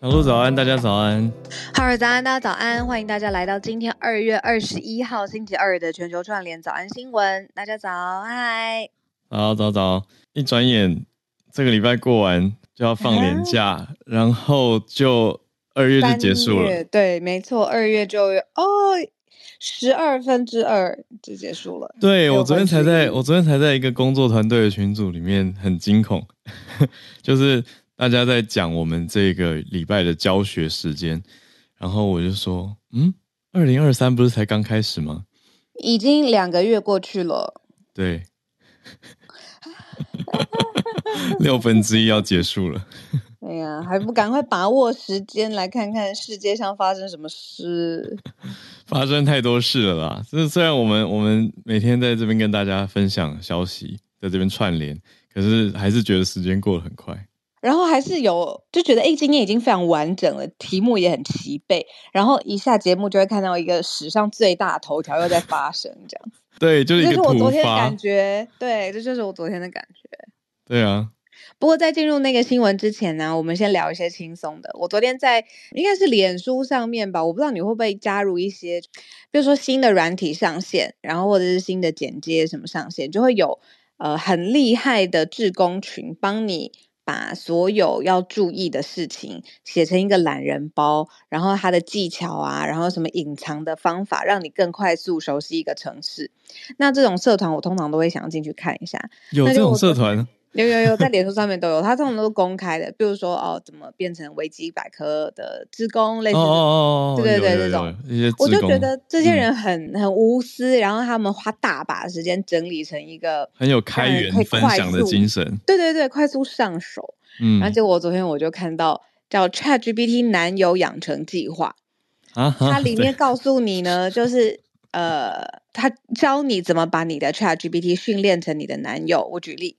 小鹿早安，大家早安。哈尔早安，大家早安，欢迎大家来到今天二月二十一号星期二的全球串联早安新闻。大家早，嗨，早早早！一转眼，这个礼拜过完就要放年假，然后就二月就结束了。对，没错，二月就哦，十二分之二就结束了。对我昨天才在我昨天才在一个工作团队的群组里面很惊恐，就是。大家在讲我们这个礼拜的教学时间，然后我就说，嗯，二零二三不是才刚开始吗？已经两个月过去了。对，六分之一要结束了。哎呀，还不赶快把握时间来看看世界上发生什么事？发生太多事了啦！这虽然我们我们每天在这边跟大家分享消息，在这边串联，可是还是觉得时间过得很快。然后还是有就觉得，哎，今天已经非常完整了，题目也很齐备。然后一下节目就会看到一个史上最大头条又在发生，这样子。对，就是这是我昨天的感觉。对，这就是我昨天的感觉。对啊。不过在进入那个新闻之前呢，我们先聊一些轻松的。我昨天在应该是脸书上面吧，我不知道你会不会加入一些，比如说新的软体上线，然后或者是新的剪接什么上线，就会有呃很厉害的志工群帮你。把所有要注意的事情写成一个懒人包，然后它的技巧啊，然后什么隐藏的方法，让你更快速熟悉一个城市。那这种社团，我通常都会想要进去看一下。有这种社团？有有有，在脸书上面都有，它通常都是公开的。比如说哦，怎么变成维基百科的职工，类似哦对对对，这种，我就觉得这些人很很无私，然后他们花大把时间整理成一个很有开源分享的精神。对对对，快速上手。嗯，而且我昨天我就看到叫 ChatGPT 男友养成计划啊，它里面告诉你呢，就是呃，他教你怎么把你的 ChatGPT 训练成你的男友。我举例。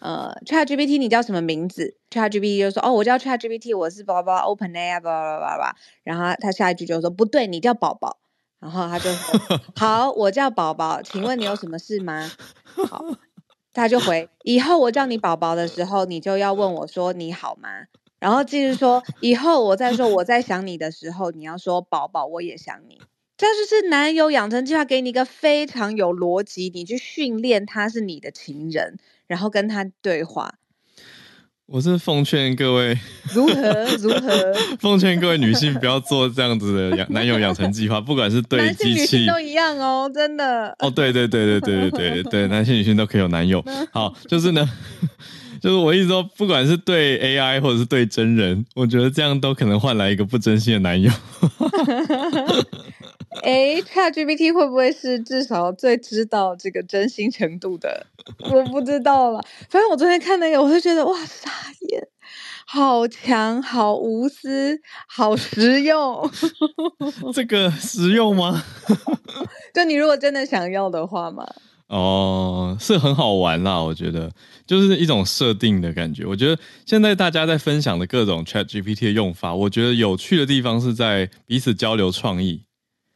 呃，ChatGPT，你叫什么名字？ChatGPT 就说：“哦，我叫 ChatGPT，我是宝宝 OpenAI，叭叭叭叭。”然后他下一句就说：“不对，你叫宝宝。”然后他就说：“好，我叫宝宝，请问你有什么事吗？”好，他就回：“以后我叫你宝宝的时候，你就要问我说你好吗？”然后继续说：“以后我再说我在想你的时候，你要说宝宝，我也想你。”这就是男友养成计划，给你一个非常有逻辑，你去训练他是你的情人。然后跟他对话，我是奉劝各位如 何如何，奉劝各位女性不要做这样子的养男友养成计划，不管是对机器都一样哦，真的哦，对对对对对对对对，男性女性都可以有男友。好，就是呢，就是我意思说，不管是对 AI 或者是对真人，我觉得这样都可能换来一个不真心的男友。哎，ChatGPT 会不会是至少最知道这个真心程度的？我不知道了。反正我昨天看那个，我就觉得哇，傻眼，好强，好无私，好实用。这个实用吗？就你如果真的想要的话嘛。哦，是很好玩啦，我觉得就是一种设定的感觉。我觉得现在大家在分享的各种 ChatGPT 的用法，我觉得有趣的地方是在彼此交流创意。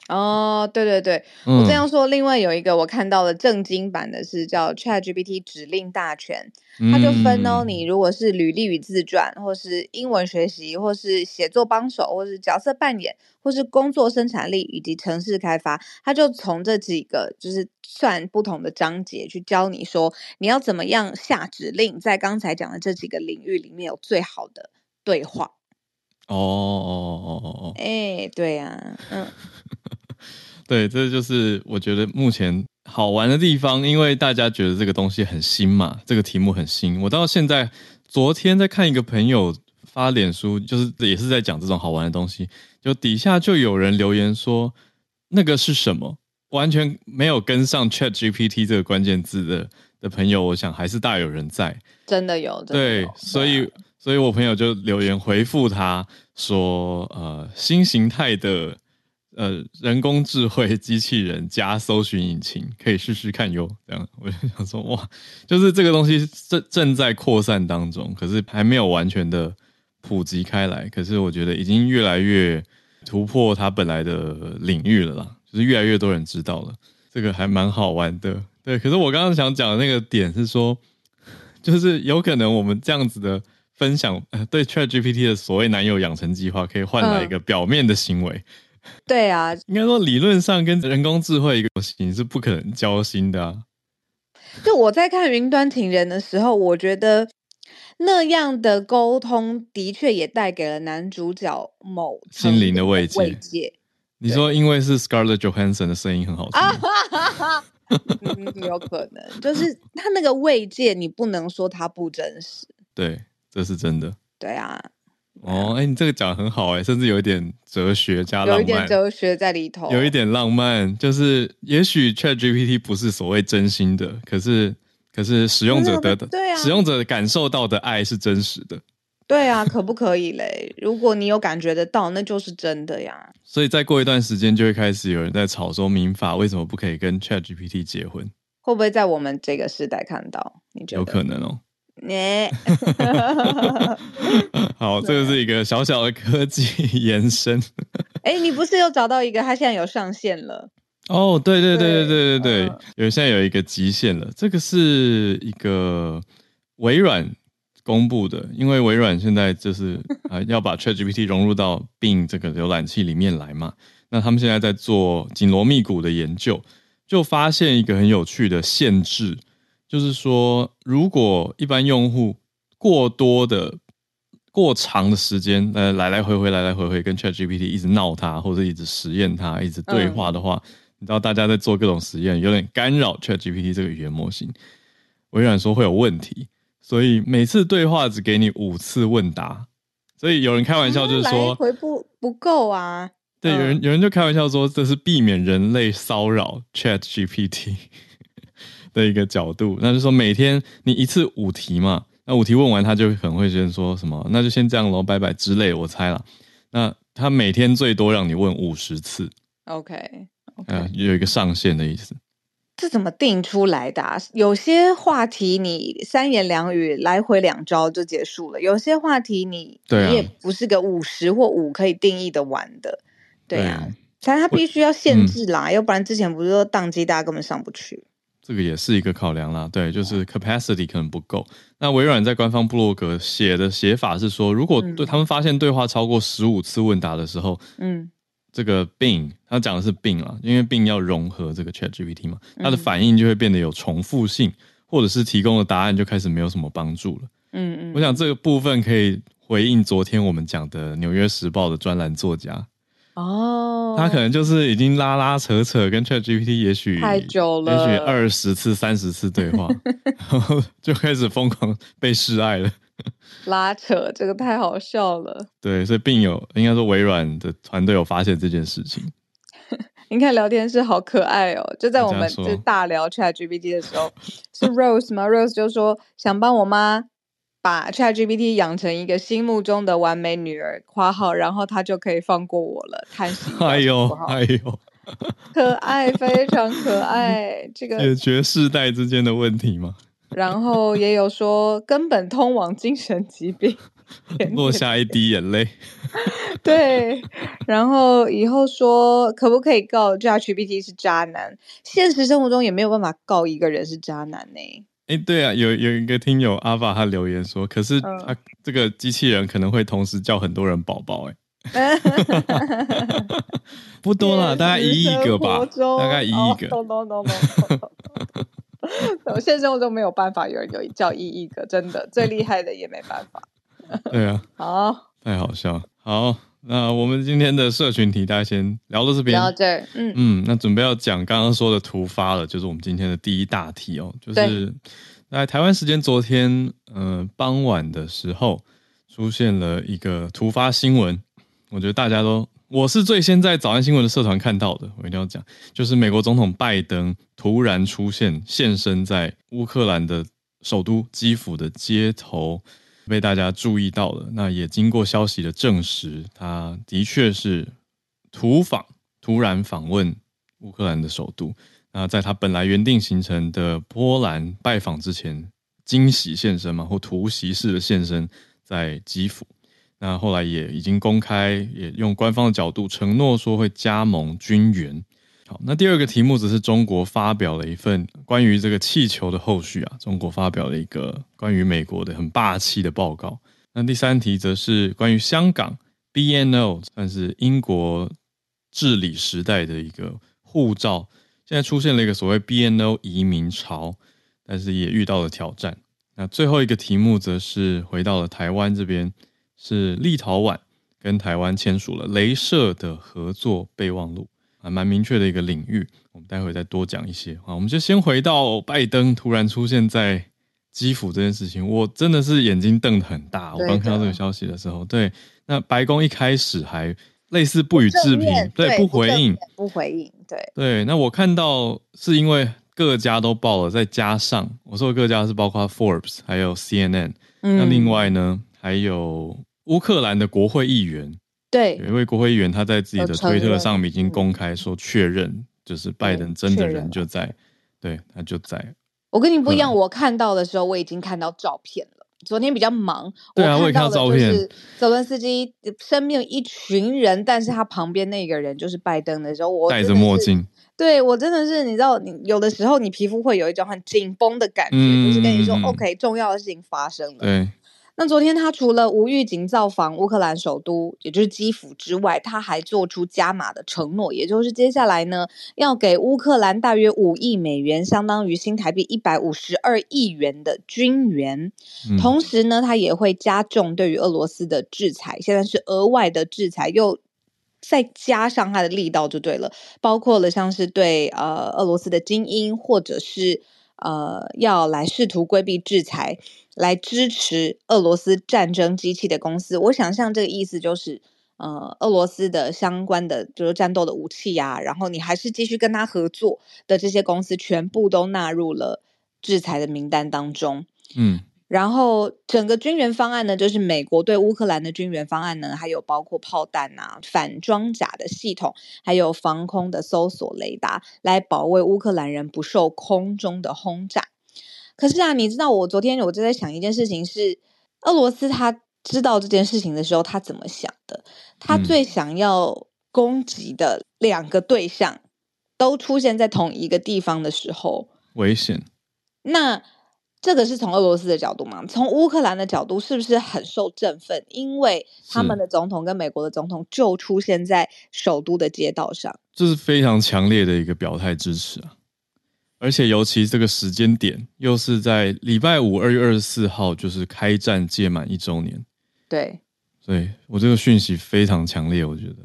哦，对对对，嗯我这样说，另外有一个我看到了正经版的是叫 ChatGPT 指令大全，它就分哦，嗯。你如果是履历与自传，或是英文学习，或是写作帮手，或是角色扮演，或是工作生产力以及城市开发，它就从这几个就是算不同的章节去教你说你要怎么样下指令，在刚才讲的这几个领域里面有最好的对话。哦哦哦哦哦，哎，对呀、嗯，对，这就是我觉得目前好玩的地方，因为大家觉得这个东西很新嘛，这个题目很新。我到现在昨天在看一个朋友发脸书，就是也是在讲这种好玩的东西，就底下就有人留言说那个是什么，完全没有跟上 Chat GPT 这个关键字的的朋友，我想还是大有人在。真的有，真的对，所以啊所以我朋友就留言回复他说，呃，新形态的呃人工智慧机器人加搜寻引擎可以试试看哟。这样 我就想说，哇，就是这个东西正正在扩散当中，可是还没有完全的普及开来。可是我觉得已经越来越突破它本来的领域了啦，就是越来越多人知道了，这个还蛮好玩的。对，可是我刚刚想讲的那个点是说，就是有可能我们这样子的分享，呃，对 Chat GPT 的所谓男友养成计划，可以换来一个表面的行为。对啊，应该说，理论上跟人工智慧一个模型是不可能交心的啊。就我在看《云端情人》的时候，我觉得那样的沟通的确也带给了男主角某心灵的慰藉慰藉你说，因为是 Scarlett Johansson 的声音很好听，有可能，就是他那个慰藉，你不能说他不真实，对，这是真的。对啊，哦，哎，你这个讲得很好哎，甚至有一点哲学加有一点，哲学在里头，有一点浪漫，就是也许 Chat GPT 不是所谓真心的，可是可是使用者得的，对啊使用者感受到的爱是真实的。对啊，可不可以嘞？如果你有感觉得到，那就是真的呀。所以再过一段时间，就会开始有人在吵说，民法为什么不可以跟 Chat GPT 结婚？会不会在我们这个时代看到？你觉得？有可能哦。你 好，这个是一个小小的科技延伸。哎，你不是又找到一个？它现在有上线了。哦，对对对对对对对嗯，有现在有一个极限了。这个是一个微软公布的，因为微软现在就是啊、要把 ChatGPT 融入到 Bing 这个浏览器里面来嘛。那他们现在在做紧锣密鼓的研究，就发现一个很有趣的限制，就是说，如果一般用户过多的、过长的时间，呃，来来回回、来来回回跟 ChatGPT 一直闹它，或者一直实验它、一直对话的话，你知道大家在做各种实验，有点干扰 ChatGPT 这个语言模型。微软说会有问题，所以每次对话只给你五次问答。所以有人开玩笑就是啊说，来回不不够啊。对，有人嗯有人就开玩笑说，这是避免人类骚扰 Chat GPT 的一个角度。那就说每天你一次五题嘛，那五题问完，他就很会先说什么，那就先这样喽，拜拜之类。我猜了，那他每天最多让你问五十次，OK 呃 OK，，有一个上限的意思。这怎么定出来的、啊？有些话题你三言两语来回两招就结束了，有些话题你对啊你也不是个五十或五可以定义的完的。对啊，但它我必须要限嗯制啦，要不然之前不是说宕机，大家根本上不去。这个也是一个考量啦，对，就是 capacity 可能不够。那微软在官方部落格写的写法是说，如果对嗯他们发现对话超过十五次问答的时候，嗯。这个 Bing，他讲的是 Bing 啊，因为 Bing 要融合这个 Chat GPT 嘛，它的嗯反应就会变得有重复性，或者是提供的答案就开始没有什么帮助了。嗯嗯，我想这个部分可以回应昨天我们讲的《纽约时报》的专栏作家，哦，他可能就是已经拉拉扯扯跟 Chat GPT 也许太久了也许二十次、三十次对话，然后就开始疯狂被示爱了。拉扯，这个太好笑了。对，所以并有应该说微软的团队有发现这件事情。你看聊天室好可爱哦！就在我们就大聊 Chat GPT 的时候，是 Rose 吗？Rose 就说想帮我妈把 Chat GPT 养成一个心目中的完美女儿（括号），然后她就可以放过我了。叹息哎呦哎呦，可爱，非常可爱。这个，解决世代之间的问题吗。然后也有说根本通往精神疾病。落下一滴眼泪。对，然后以后说可不可以告 ChatGPT 是渣男？现实生活中也没有办法告一个人是渣男呢、哎，对啊，有有一个听友阿爸他留言说，可是嗯他这个机器人可能会同时叫很多人宝宝，哎，不多啦，大概一亿个吧，大概一亿个。懂懂懂懂懂。我现实生活中没有办法有人有叫一亿个，真的最厉害的也没办法。对啊，好，太好笑了。好，那我们今天的社群题大家先聊到这边聊。到这儿，嗯，嗯，那准备要讲刚刚说的突发了，就是我们今天的第一大题哦，就是在台湾时间昨天，呃，傍晚的时候出现了一个突发新闻，我觉得大家都，我是最先在早安新闻的社团看到的，我一定要讲，就是美国总统拜登突然出现现身在乌克兰的首都基辅的街头。被大家注意到了，那也经过消息的证实，他的确是突访，突然访问乌克兰的首都。那在他本来原定行程的波兰拜访之前，惊喜现身嘛，或突袭式的现身在基辅。那后来也已经公开，也用官方的角度承诺说会加盟军援。那第二个题目则是中国发表了一份关于这个气球的后续啊，中国发表了一个关于美国的很霸气的报告。那第三题则是关于香港 BNO，算是英国治理时代的一个护照，现在出现了一个所谓 BNO 移民潮，但是也遇到了挑战。那最后一个题目则是回到了台湾这边，是立陶宛跟台湾签署了镭射的合作备忘录。还蛮明确的一个领域，我们待会再多讲一些啊。我们就先回到拜登突然出现在基辅这件事情，我真的是眼睛瞪得很大。我刚看到这个消息的时候，对，那白宫一开始还类似不予置评，对，不不回应，不回应，对，对。那我看到是因为各家都报了，再加上我说各家是包括 Forbes 还有 CNN，、嗯那另外呢还有乌克兰的国会议员。对有一位国会议员，他在自己的推特上面已经嗯公开说确认，就是拜登真的人就在，对他就在。我跟你不一样，嗯我看到的时候我已经看到照片了。昨天比较忙，对啊我也看看到照片是泽伦斯基身边有一群人，但是他旁边那个人就是拜登的时候，我戴着墨镜，对我真的是，你知道，你有的时候你皮肤会有一种很紧绷的感觉，嗯就是跟你说，OK，重要的事情发生了。对，那昨天他除了无预警造访乌克兰首都，也就是基辅之外，他还做出加码的承诺，也就是接下来呢，要给乌克兰大约五亿美元，相当于新台币一百五十二亿元的军援。嗯同时呢，他也会加重对于俄罗斯的制裁，现在是额外的制裁，又再加上他的力道就对了，包括了像是对呃俄罗斯的精英，或者是呃要来试图规避制裁，来支持俄罗斯战争机器的公司。我想象这个意思就是。呃，俄罗斯的相关的就是战斗的武器呀、然后你还是继续跟他合作的这些公司，全部都纳入了制裁的名单当中。嗯然后整个军援方案呢，就是美国对乌克兰的军援方案呢，还有包括炮弹啊、反装甲的系统，还有防空的搜索雷达，来保卫乌克兰人不受空中的轰炸。可是啊，你知道我昨天我就在想一件事情是，俄罗斯他知道这件事情的时候，他怎么想的？他嗯最想要攻击的两个对象都出现在同一个地方的时候，危险。那这个是从俄罗斯的角度嘛？从乌克兰的角度，是不是很受振奋？因为他们的总统跟美国的总统就出现在首都的街道上。这是非常强烈的一个表态支持啊！而且尤其这个时间点，又是在礼拜五二月二十四号，就是开战届满一周年，对，所以我这个讯息非常强烈，我觉得。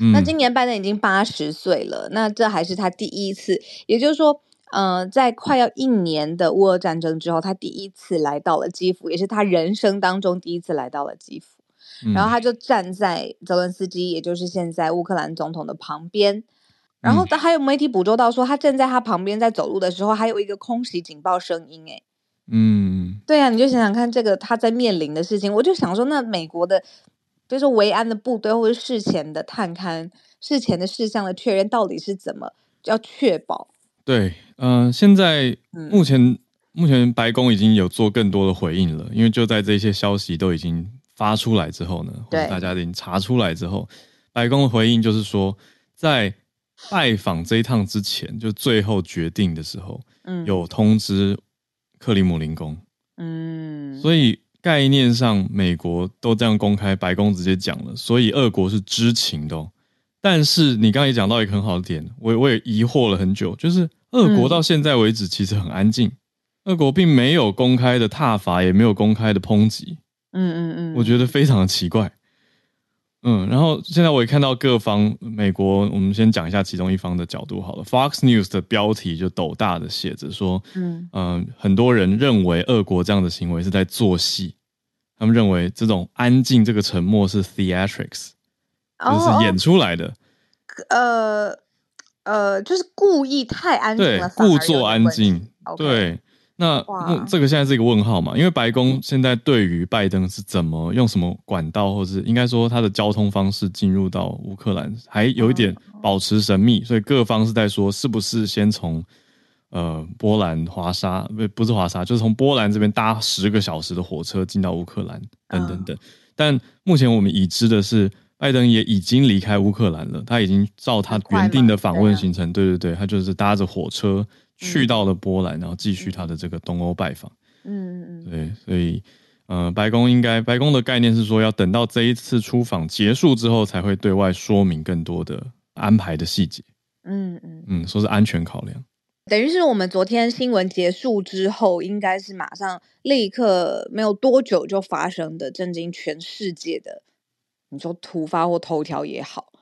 嗯那今年拜登已经八十岁了，那这还是他第一次，也就是说，呃，在快要一年的乌俄战争之后，他第一次来到了基辅，也是他人生当中第一次来到了基辅。嗯然后他就站在泽伦斯基，也就是现在乌克兰总统的旁边。然后嗯还有媒体捕捉到说，他站在他旁边，在走路的时候，还有一个空袭警报声音。哎，嗯，对啊，你就想想看，这个他在面临的事情，我就想说，那美国的，比如说维安的部队，或者事前的探勘、事前的事项的确认，到底是怎么要确保？对，嗯、现在嗯。目前、目前白宫已经有做更多的回应了，因为就在这些消息都已经发出来之后呢，或者对。大家已经查出来之后，白宫的回应就是说，在拜访这一趟之前，就最后决定的时候，嗯，有通知克里姆林宫，嗯，所以概念上美国都这样公开，白宫直接讲了，所以俄国是知情的、哦。但是你刚才也讲到一个很好的点，我我也疑惑了很久，就是俄国嗯。到现在为止其实很安静，俄国并没有公开的挞伐，也没有公开的抨击，嗯嗯嗯，我觉得非常的奇怪。嗯，然后现在我也看到各方，美国，我们先讲一下其中一方的角度好了。Fox News 的标题就斗大的写着说，嗯。嗯、很多人认为俄国这样的行为是在做戏，他们认为这种安静、这个沉默是 theatrics，就是演出来的，哦呃呃，就是故意太安静对了，，故作安静，对。那这个现在是一个问号嘛？因为白宫现在对于拜登是怎么用什么管道，或者是应该说他的交通方式进入到乌克兰，还有一点哦保持神秘，所以各方是在说是不是先从呃波兰华沙不不是华沙，就是从波兰这边搭十个小时的火车进到乌克兰等等嗯等。但目前我们已知的是，拜登也已经离开乌克兰了，他已经照他原定的访问行程，对对对，他就是搭着火车去嗯到了波兰，然后继续他的这个东欧拜访。嗯嗯嗯对，所以呃，白宫应该白宫的概念是说，要等到这一次出访结束之后，才会对外说明更多的安排的细节。嗯嗯，嗯，说是安全考量。等于是我们昨天新闻结束之后，应该是马上立刻没有多久就发生的震惊全世界的，你说突发或头条也好，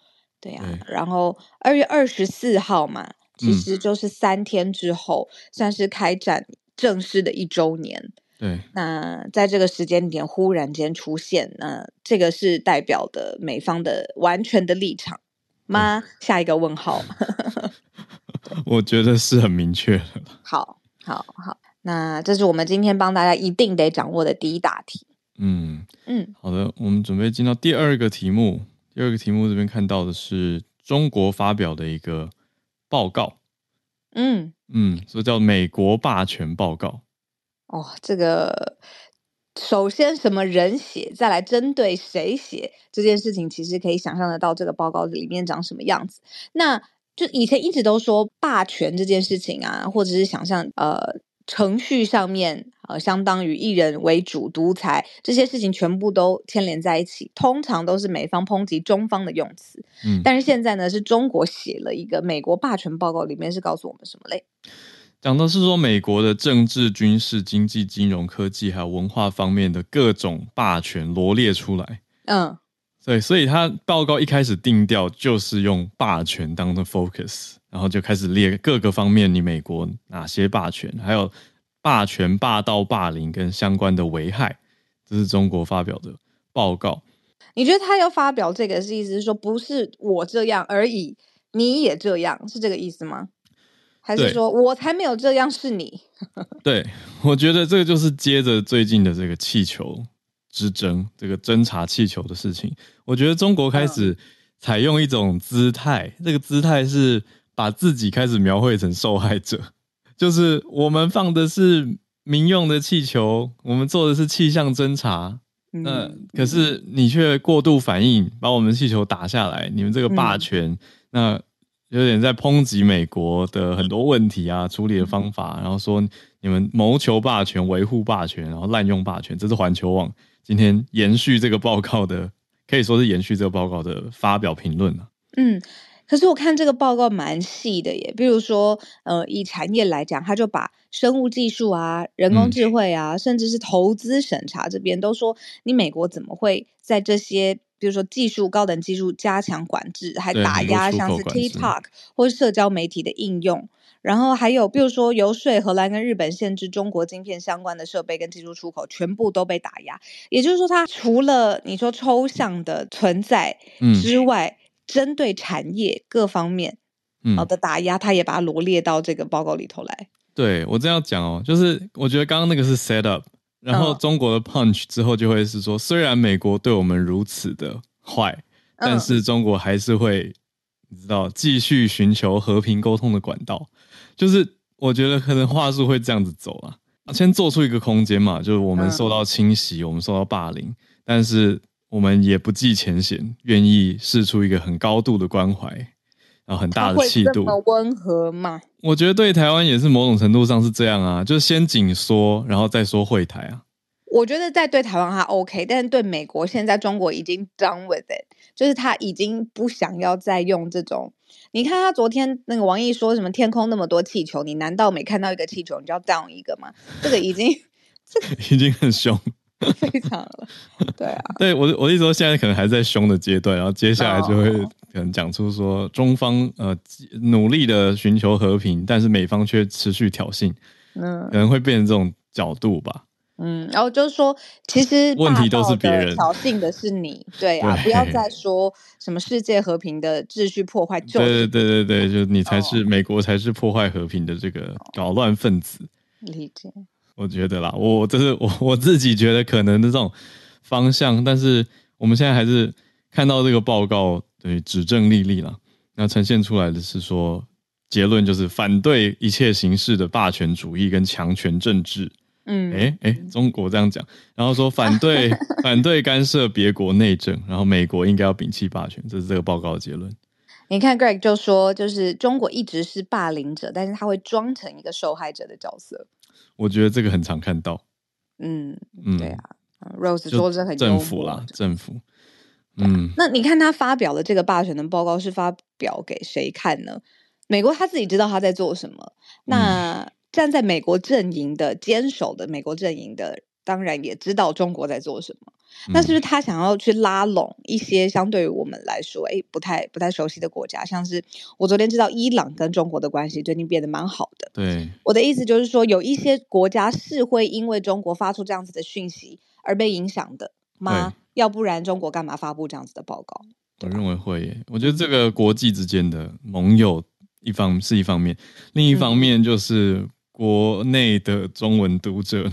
对啊。对然后二月二十四号嘛，其嗯实就是三天之后，算是开展正式的一周年。对，那在这个时间点忽然间出现，那这个是代表的美方的完全的立场 吗？下一个问号。我觉得是很明确的。好，好，好，那这是我们今天帮大家一定得掌握的第一大题。嗯，嗯好的，我们准备进到第二个题目。第二个题目这边看到的是中国发表的一个报告，嗯，嗯，所以叫美国霸权报告。哦，这个首先什么人写，再来针对谁写这件事情，其实可以想象得到这个报告里面长什么样子。那就以前一直都说霸权这件事情啊，或者是想象呃程序上面呃相当于一人为主独裁这些事情，全部都牵连在一起，通常都是美方抨击中方的用词。嗯，但是现在呢，是中国写了一个美国霸权报告，里面是告诉我们什么嘞？讲的是说美国的政治、军事、经济、金融、科技还有文化方面的各种霸权罗列出来。嗯对，所以他报告一开始定调就是用霸权当的 focus，然后就开始列各个方面，你美国哪些霸权，还有霸权、霸道、霸凌跟相关的危害，这是中国发表的报告。你觉得他要发表这个是意思是说，不是我这样而已，你也这样，是这个意思吗？还是对说我才没有这样，是你？对，我觉得这个就是接着最近的这个气球之争，这个侦察气球的事情。我觉得中国开始采用一种姿态，这个姿态是把自己开始描绘成受害者，就是我们放的是民用的气球，我们做的是气象侦查，那嗯。可是你却过度反应，把我们气球打下来，你们这个霸嗯。权，那有点在抨击美国的很多问题啊，处理的方法，然后说你们谋求霸权、维护霸权，然后滥用霸权，这是环球网今天延续这个报告的，可以说是延续这个报告的发表评论啊。嗯，可是我看这个报告蛮细的耶，比如说，呃，以产业来讲，他就把生物技术啊、人工嗯智慧啊，甚至是投资审查这边都说，你美国怎么会在这些，比如说技术、高等技术加强管制，还打压像是 TikTok 或是社交媒体的应用。然后还有，比如说游说荷兰跟日本限制中国晶片相关的设备跟技术出口，全部都被打压。也就是说，它除了你说抽象的存在嗯之外，针对产业各方面嗯好，的打压，他也把它罗列到这个报告里头来。对我这样讲哦，就是我觉得刚刚那个是 set up，然后嗯中国的 punch 之后就会是说，虽然美国对我们如此的坏，但嗯是中国还是会，你知道，继续寻求和平沟通的管道。就是我觉得可能话术会这样子走啊。先做出一个空间嘛，就是我们嗯受到侵袭，我们受到霸凌，但是我们也不计前嫌，愿意试出一个很高度的关怀，然后很大的气度。温和嘛？我觉得对台湾也是某种程度上是这样啊，就是先紧缩，然后再说会台啊。我觉得在对台湾还 OK，但是对美国现在中国已经 done with it，就是他已经不想要再用这种。你看他昨天那个王毅说什么天空那么多气球，你难道每看到一个气球你就要 down 一个吗？这个已经 这个已经很凶。非常了，对啊，对我，我的意思说，现在可能还在凶的阶段，然后接下来就会哦可能讲出说中方呃努力的寻求和平，但是美方却持续挑衅，嗯可能会变成这种角度吧。嗯，然后就是说，其实 问题都是别人挑衅的是你，对啊，对不要再说什么世界和平的秩序破坏，就对对对对对，就你才哦是、美国才是破坏和平的这个搞乱分子。理解，我觉得啦，我这是我我自己觉得可能的这种方向，但是我们现在还是看到这个报告对指证历历啦，那呈现出来的是说结论就是反对一切形式的霸权主义跟强权政治。嗯，诶诶，中国这样讲，然后说反对 反对干涉别国内政，然后美国应该要摒弃霸权，这是这个报告的结论。你看 Greg 就说，就是中国一直是霸凌者，但是他会装成一个受害者的角色。我觉得这个很常看到，嗯，嗯，对啊嗯，Rose 就说这很幽政府啦，政府，嗯，那你看他发表的这个霸权的报告是发表给谁看呢？美国他自己知道他在做什么。那站在美国阵营的坚守的美国阵营的，当然也知道中国在做什么。那是不是他想要去拉拢一些相对于我们来说，哎，不太不太熟悉的国家？像是我昨天知道伊朗跟中国的关系最近变得蛮好的。对，我的意思就是说，有一些国家是会因为中国发出这样子的讯息而被影响的吗？要不然中国干嘛发布这样子的报告？我认为会耶。我觉得这个国际之间的盟友一方是一方面，另一方嗯面就是国内的中文读者，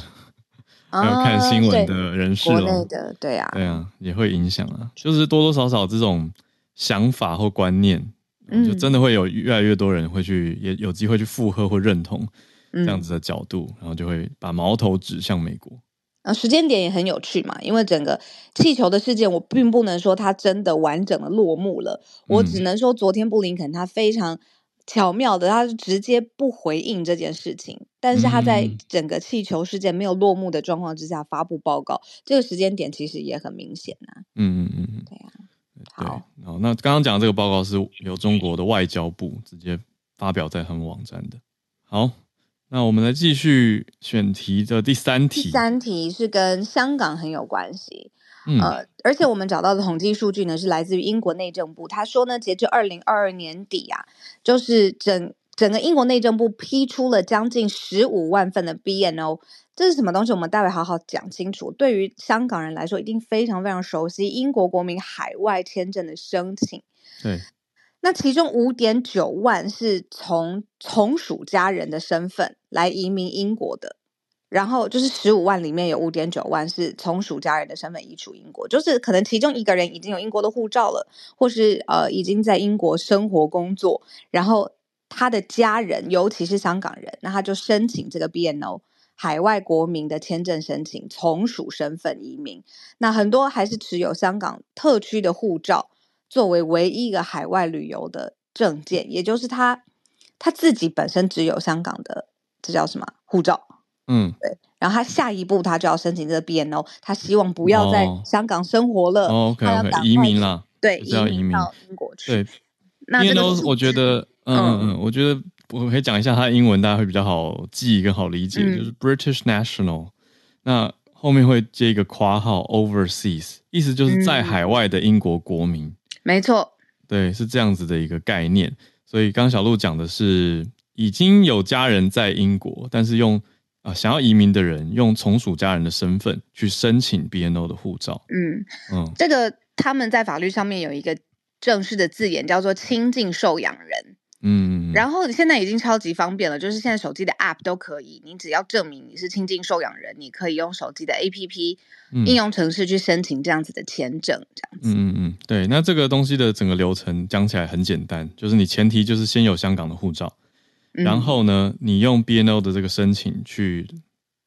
还有看啊新闻的人士国内哦，的，对啊，对啊，也会影响啊。就是多多少少这种想法或观念，嗯就真的会有越来越多人会去，也有机会去附和或认同嗯这样子的角度，然后就会把矛头指向美国。啊，时间点也很有趣嘛，因为整个气球的事件，我并不能说它真的完整的落幕了，我嗯只能说昨天布林肯他非常巧妙的，他是直接不回应这件事情，但是他在嗯整个气球事件没有落幕的状况之下发布报告，这个时间点其实也很明显呐、嗯嗯嗯嗯，对啊，好，那刚刚讲的这个报告是由中国的 外交部直接发表在他们网站的。好，那我们来继续选题的第三题。第三题是跟香港很有关系，嗯，呃，而且我们找到的统计数据呢，是来自于英国内政部。他说呢，截至二零二二年底啊，就是整整个英国内政部批出了将近十五万份的 BNO。这是什么东西？我们待会好好讲清楚。对于香港人来说，一定非常非常熟悉英国国民海外签证的申请。对，那其中五点九万是从从属家人的身份来移民英国的，然后就是十五万里面有五点九万是从属家人的身份移出英国，就是可能其中一个人已经有英国的护照了，或是呃已经在英国生活工作，然后他的家人尤其是香港人，那他就申请这个 BNO 海外国民的签证申请，从属身份移民。那很多还是持有香港特区的护照。作为唯一一个海外旅游的证件，也就是他他自己本身只有香港的，这叫什么护照？嗯，对。然后他下一步他就要申请这个 BNO，他希望不要在哦香港生活了，哦，OK 他要 OK，赶快去，移民了，对，就是要移民到英国去。对那这个，BNO 我觉得，嗯嗯我觉得我可以讲一下它的英文，大家会比较好记跟好理解，嗯就是 British National，那后面会接一个括号 Overseas，意思就是在嗯海外的英国国民。没错，对，是这样子的一个概念。所以刚刚小鹿讲的是，已经有家人在英国，但是用啊、呃想要移民的人用从属家人的身份去申请 BNO 的护照。嗯，嗯，这个他们在法律上面有一个正式的字眼，叫做亲近受养人。嗯，然后现在已经超级方便了，就是现在手机的 App 都可以，你只要证明你是亲近受养人，你可以用手机的 APP 嗯应用程式去申请这样子的签证，这样子。嗯嗯嗯，对。那这个东西的整个流程讲起来很简单，就是你前提就是先有香港的护照，嗯然后呢，你用 BNO 的这个申请去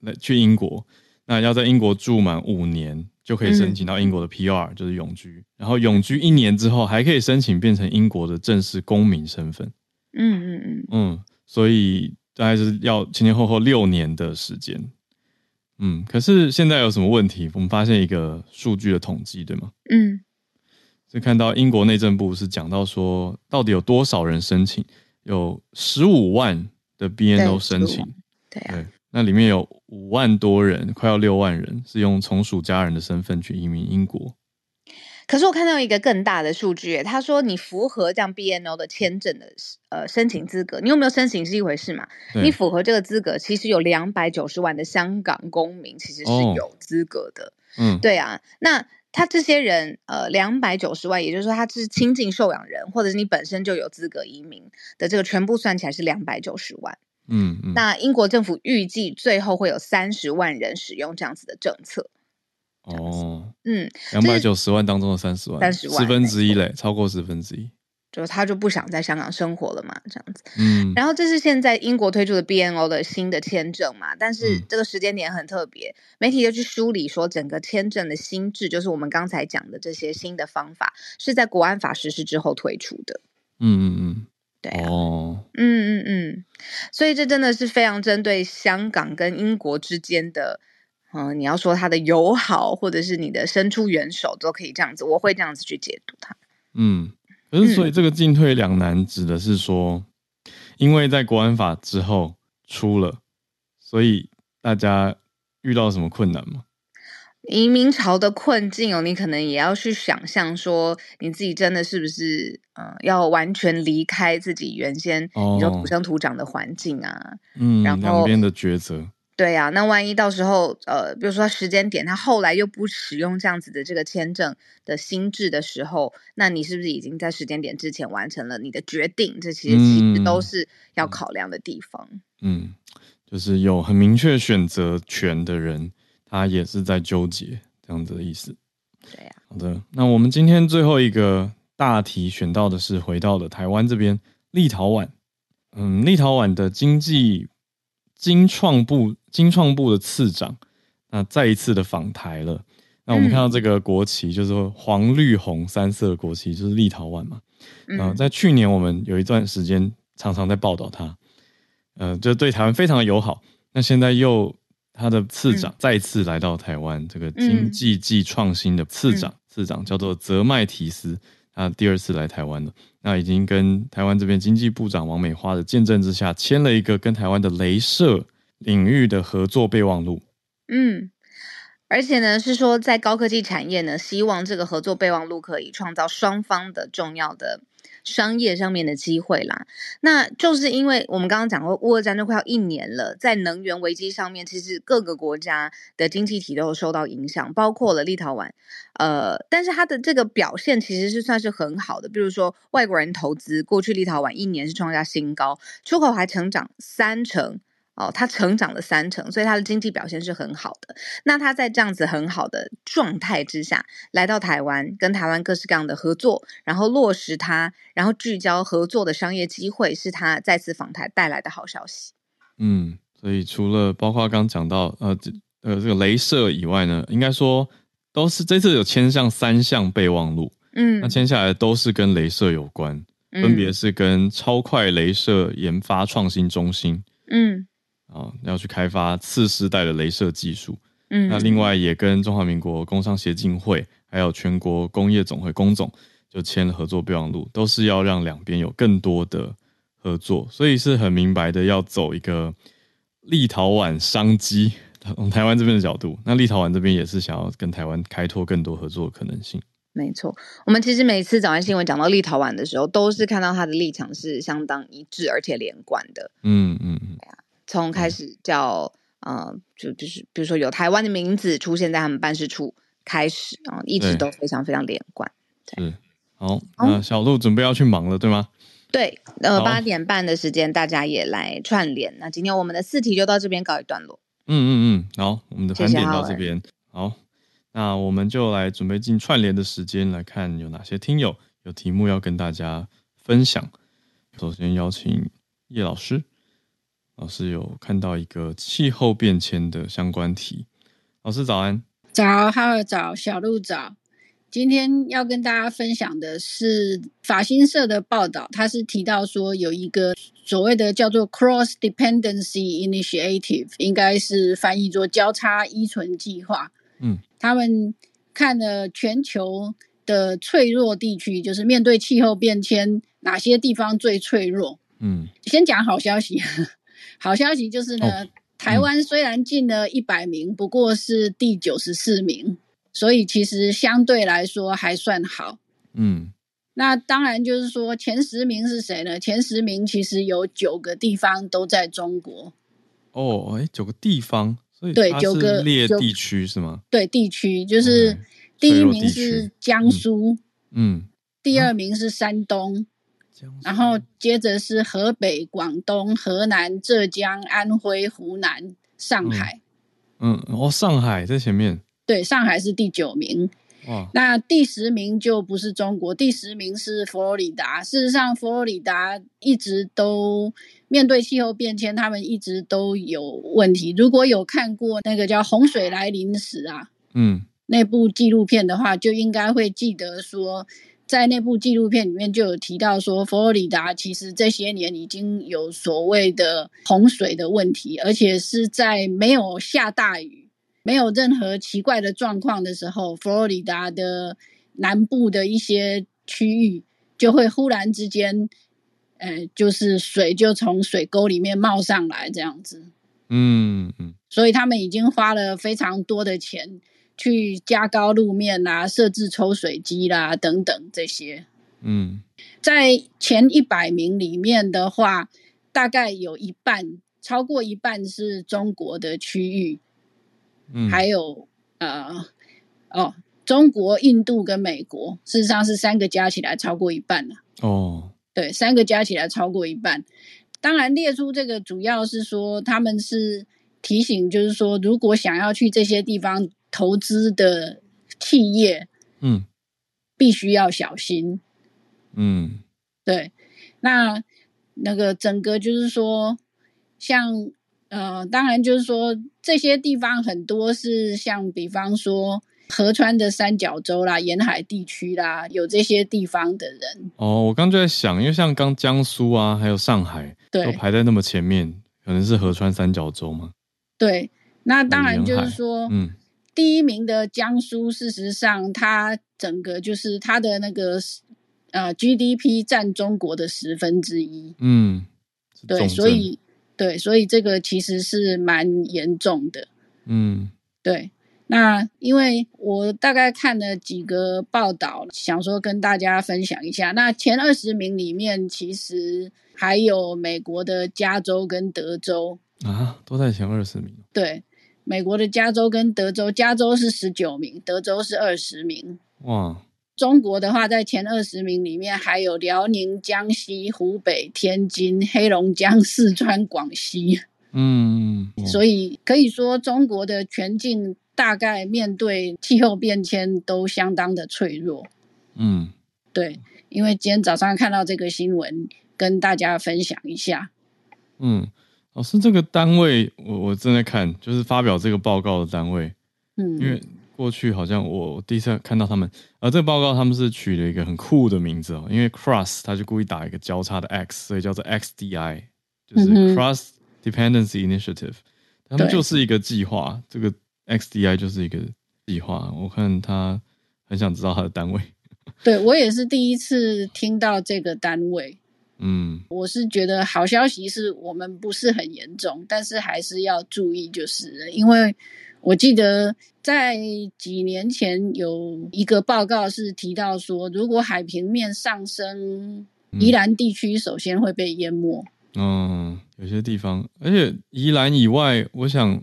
来去英国，那要在英国住满五年，就可以申请到英国的 PR，、就是永居。然后永居一年之后，还可以申请变成英国的正式公民身份。嗯嗯嗯，嗯，所以大概是要前前后后六年的时间。嗯，可是现在有什么问题？我们发现一个数据的统计，对吗？嗯是看到英国内政部是讲到说，到底有多少人申请？有十五万的 BNO 申请15，对啊，对，那里面有五万多人，快要六万人是用从属家人的身份去移民英国。可是我看到一个更大的数据耶，他说你符合这样 BNO 的签证的呃申请资格，你有没有申请是一回事嘛？你符合这个资格，其实有两百九十万的香港公民其实是哦有资格的。嗯，对啊，那他这些人呃两百九十万，也就是说他是亲近受养人，或者是你本身就有资格移民的这个全部算起来是两百九十万。嗯嗯，那英国政府预计最后会有三十万人使用这样子的政策。哦，嗯，两百九十万当中的三十万，三十万十分之一嘞，超过十分之一。就是他就不想在香港生活了嘛，这样子。嗯，然后这是现在英国推出的 BNO 的新的签证嘛，但是嗯这个时间点很特别，媒体就去梳理说整个签证的新制，就是我们刚才讲的这些新的方法，是在国安法实施之后推出的。嗯嗯嗯，对啊，哦，嗯嗯嗯，所以这真的是非常针对香港跟英国之间的，嗯、你要说它的友好，或者是你的伸出援手，都可以这样子，我会这样子去解读它。嗯，可是所以这个进退两难，指的是说，因为在国安法之后出了，所以大家遇到什么困难吗？移民潮的困境哦，你可能也要去想象说，你自己真的是不是，呃，要完全离开自己原先你说哦土生土长的环境啊？嗯，然后两边的抉择。对呀、那万一到时候，呃，比如说时间点，他后来又不使用这样子的这个签证的新制的时候，那你是不是已经在时间点之前完成了你的决定？这其实其实都嗯是要考量的地方。嗯，就是有很明确选择权的人，他也是在纠结这样子的意思。对呀、好的，那我们今天最后一个大题选到的是回到了台湾这边，立陶宛。嗯，立陶宛的经济经创部金创部的次长，那再一次的访台了。那我们看到这个国旗，就是黄绿红三色的国旗，就是立陶宛嘛。嗯，呃，在去年我们有一段时间常常在报道它，呃，就对台湾非常的友好。那现在又他的次长再次来到台湾，这个经济暨创新的次长，次长叫做泽麦提斯，他第二次来台湾了。那已经跟台湾这边经济部长王美花的见证之下，签了一个跟台湾的镭射领域的合作备忘录。嗯，而且呢，是说在高科技产业呢，希望这个合作备忘录可以创造双方的重要的商业上面的机会啦。那就是因为我们刚刚讲过，乌俄战争快要一年了，在能源危机上面，其实各个国家的经济体都有受到影响，包括了立陶宛。呃，但是它的这个表现其实是算是很好的，比如说外国人投资，过去立陶宛一年是创下新高，出口还成长三成。哦，他成长了三成，所以他的经济表现是很好的。那他在这样子很好的状态之下，来到台湾，跟台湾各式各样的合作，然后落实它，然后聚焦合作的商业机会，是他再次访台带来的好消息。嗯，所以除了包括刚讲到呃这呃这个镭射以外呢，应该说都是这次有签上三项备忘录，嗯那签下来都是跟镭射有关，分别是跟超快镭射研发创新中心嗯啊要去开发次世代的镭射技术，嗯，那另外也跟中华民国工商协进会还有全国工业总会工总就签了合作备忘录，都是要让两边有更多的合作，所以是很明白的要走一个立陶宛商机，从台湾这边的角度，那立陶宛这边也是想要跟台湾开拓更多合作的可能性。没错，我们其实每次早安新闻讲到立陶宛的时候，都是看到他的立场是相当一致而且连贯的。嗯嗯嗯，从开始叫呃，就就是比如说有台湾的名字出现在他们办事处开始啊、一直都非常非常连贯。对好。那小鹿准备要去忙了，对吗？对，呃，好八点半的时间大家也来串联。那今天我们的四题就到这边告一段落。嗯嗯嗯，好，我们的盘点到这边。好，那我们就来准备进串联的时间，来看有哪些听友有题目要跟大家分享。首先邀请叶老师。老师有看到一个气候变迁的相关题。老师早安，早，哈尔早，小鹿早。今天要跟大家分享的是法新社的报道，它是提到说有一个所谓的叫做 Cross Dependency Initiative，应该是翻译作交叉依存计划。嗯，他们看了全球的脆弱地区，就是面对气候变迁，哪些地方最脆弱？嗯先讲好消息，好消息就是呢，哦台湾虽然进了一百名，不过是第九十四名，所以其实相对来说还算好。嗯。那当然就是说前十名是谁呢？前十名其实有九个地方都在中国，哦，哎，九个地方，所以对它九个列地区是吗？对地区就是第一名是江苏，嗯，第二名是山东，然后接着是河北、广东、河南、浙江、安徽、湖南、上海。嗯，哦，上海在前面，对，上海是第九名。哇，那第十名就不是中国，第十名是佛罗里达。事实上，佛罗里达一直都面对气候变迁，他们一直都有问题。如果有看过那个叫《洪水来临时》啊嗯那部纪录片的话，就应该会记得说，在那部纪录片里面就有提到说，佛罗里达其实这些年已经有所谓的洪水的问题，而且是在没有下大雨。没有任何奇怪的状况的时候，佛罗里达的南部的一些区域就会忽然之间，呃，就是水就从水沟里面冒上来这样子。嗯嗯所以他们已经花了非常多的钱去加高路面啦、设置抽水机啦等等这些。嗯在前一百名里面的话，大概有一半，超过一半是中国的区域，嗯，还有呃哦，中国、印度跟美国，事实上是三个加起来超过一半了。哦，对，三个加起来超过一半。当然，列出这个主要是说他们是提醒，就是说，如果想要去这些地方投资的企业，嗯必须要小心。嗯对，那那个整个就是说，像呃，当然就是说这些地方很多是像比方说河川的三角洲啦、沿海地区啦，有这些地方的人，哦，我刚就在想，因为像刚江苏啊，还有上海都对排在那么前面，可能是河川三角洲嘛。对，那当然就是说，嗯第一名的江苏，事实上它整个就是它的那个呃 GDP 占中国的十分之一，嗯，对，所以对，所以这个其实是蛮严重的。嗯对，那因为我大概看了几个报道，想说跟大家分享一下。那前二十名里面，其实还有美国的加州跟德州。啊，都在前二十名。对，美国的加州跟德州，加州是十九名，德州是二十名。哇，中国的话，在前二十名里面还有辽宁、江西、湖北、天津、黑龙江、四川、广西。嗯，嗯 所以可以说，中国的全境大概面对气候变迁都相当的脆弱。嗯对，因为今天早上看到这个新闻，跟大家分享一下。嗯，老师，这个单位我我正在看，就是发表这个报告的单位，嗯。因为嗯，过去好像我第一次看到他们，呃，这个报告他们是取了一个很酷的名字哦，因为 cross 他就故意打一个交叉的 x，所以叫做 XDI，就是 Cross Dependency Initiative，他们就是一个计划，这个 XDI 就是一个计划，我看他很想知道他的单位，对我也是第一次听到这个单位。嗯。我是觉得好消息是我们不是很严重，但是还是要注意，就是因为我记得在几年前有一个报告是提到说，如果海平面上升，嗯。宜兰地区首先会被淹没。嗯，有些地方，而且宜兰以外，我想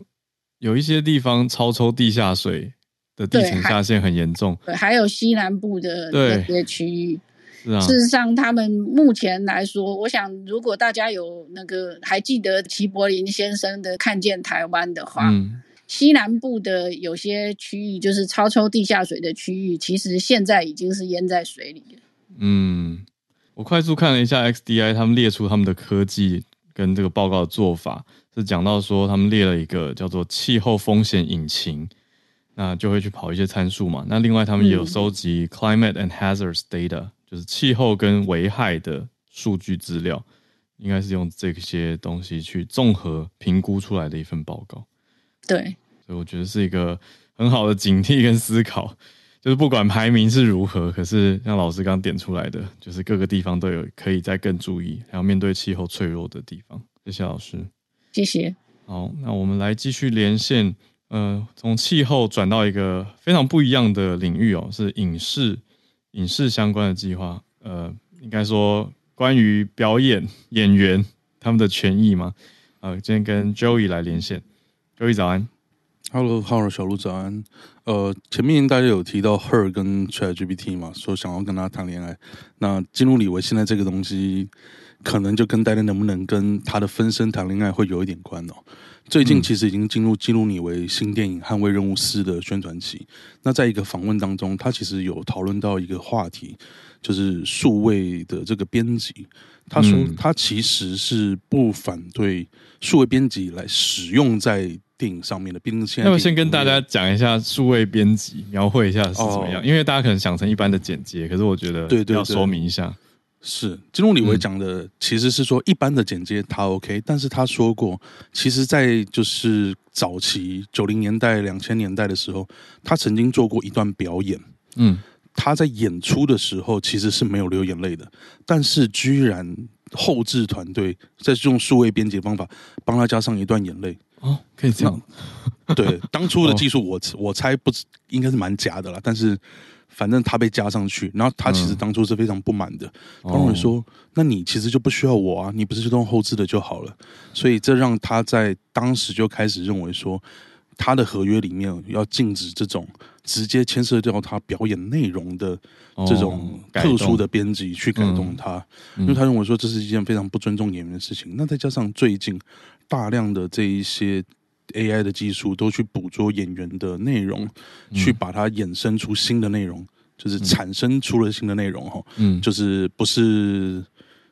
有一些地方超抽地下水的地对还层下陷很严重，对还有西南部的对。那些区域，是啊，事实上，他们目前来说，我想如果大家有那个还记得齐柏林先生的《看见台湾》的话，嗯西南部的有些区域，就是超抽地下水的区域，其实现在已经是淹在水里了。嗯，我快速看了一下 XDI，他们列出他们的科技跟这个报告的做法是讲到说，他们列了一个叫做气候风险引擎，那就会去跑一些参数嘛。那另外他们也有收集 climate and hazards data，就是气候跟危害的数据资料，应该是用这些东西去综合评估出来的一份报告。对，所以我觉得是一个很好的警惕跟思考。就是不管排名是如何，可是像老师刚点出来的，就是各个地方都有可以再更注意，还要面对气候脆弱的地方。谢谢老师，谢谢。好，那我们来继续连线，呃，从气候转到一个非常不一样的领域哦，是影视影视相关的计划。呃，应该说关于表演演员他们的权益吗？呃，今天跟 Joey 来连线，Joey 早安。Hello，Hello，小鹿早安。呃，前面大家有提到 Her 跟 ChatGPT 嘛，说想要跟他谈恋爱。那金路里维现在这个东西，可能就跟大家能不能跟他的分身谈恋爱会有一点关哦。最近其实已经进入金路里维新电影《捍卫任务四》的宣传期。那在一个访问当中，他其实有讨论到一个话题，就是数位的这个编辑。他说他其实是不反对数位编辑来使用在。电影上面的，毕竟现在。那我先跟大家讲一下数位编辑，描绘一下是怎么样，因为大家可能想成一般的剪接，可是我觉得对对要说明一下。是金龙李维讲的，其实是说一般的剪接他 OK，但是他说过，其实，在就是早期九零年代、两千年代的时候，他曾经做过一段表演，嗯，他在演出的时候其实是没有流眼泪的，但是居然后置团队在用数位编辑方法帮他加上一段眼泪。哦，可以这样。对，当初的技术我我猜不应该是蛮假的啦，但是反正他被加上去，然后他其实当初是非常不满的。他认为说，那你其实就不需要我啊，你不是就用后置的就好了。所以这让他在当时就开始认为说，他的合约里面要禁止这种直接牵涉掉他表演内容的这种特殊的编辑去改动他，因为他认为说这是一件非常不尊重演员的事情。那再加上最近。大量的这一些 AI 的技术都去捕捉演员的内容，去把它衍生出新的内容，就是产生出了新的内容哈。嗯，就是不是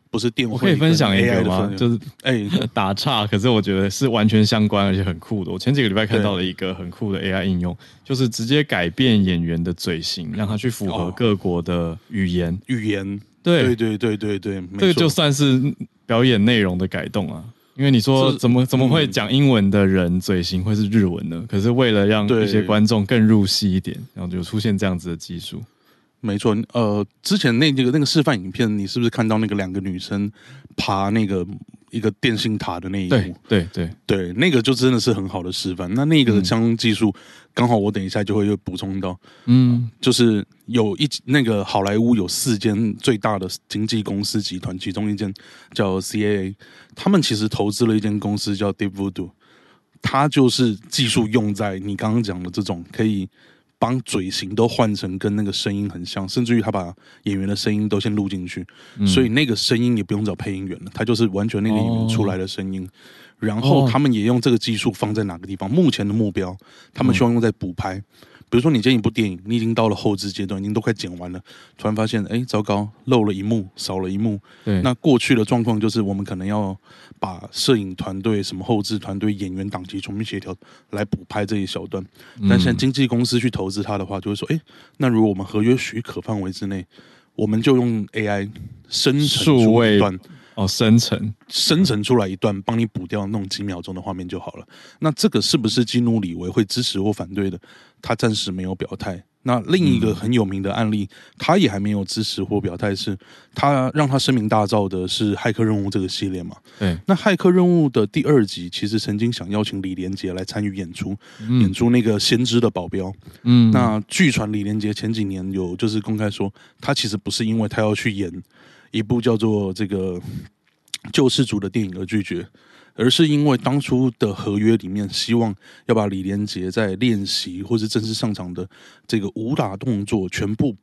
不是电话可以分享一个吗？就是哎 打岔，可是我觉得是完全相关而且很酷的。我前几个礼拜看到了一个很酷的 AI 应用，就是直接改变演员的嘴型，让他去符合各国的语言。语言对对对对对对，这个就算是表演内容的改动啊。因为你说怎么怎么会讲英文的人嘴型会是日文呢？可是为了让一些观众更入戏一点，然后就出现这样子的技术。没错，呃，之前那那个那个示范影片，你是不是看到那个两个女生爬那个？一个电信塔的那一幕，对对对，那个就真的是很好的示范。那那个的枪技术，刚好我等一下就会又补充到。嗯，就是有一那个好莱坞有四间最大的经纪公司集团，其中一间叫 CAA，他们其实投资了一间公司叫 Deep Voodoo，它就是技术用在你刚刚讲的这种可以。帮嘴型都换成跟那个声音很像，甚至于他把演员的声音都先录进去，所以那个声音也不用找配音员了，他就是完全那个演员出来的声音。然后他们也用这个技术放在哪个地方？目前的目标，他们希望用在补拍。比如说，你接一部电影，你已经到了后置阶段，已经都快剪完了，突然发现，哎，糟糕，漏了一幕，少了一幕。对，那过去的状况就是，我们可能要把摄影团队、什么后置团队、演员档期重新协调来补拍这一小段。但现在经纪公司去投资它的话，就会说，哎，那如果我们合约许可范围之内，我们就用 AI 生成出一段。哦，生成生成出来一段，帮你补掉那种几秒钟的画面就好了。那这个是不是基努里维会支持或反对的？他暂时没有表态。那另一个很有名的案例，他也还没有支持或表态，是他让他声名大噪的是《骇客任务》这个系列嘛？对。那《骇客任务》的第二集其实曾经想邀请李连杰来参与演出，演出那个先知的保镖。嗯。那据传李连杰前几年有就是公开说，他其实不是因为他要去演。一部叫做这个救世主的电影而拒绝，而是因为当初的合约里面希望要把李连杰在练习或是正式上场的这个武打动作全部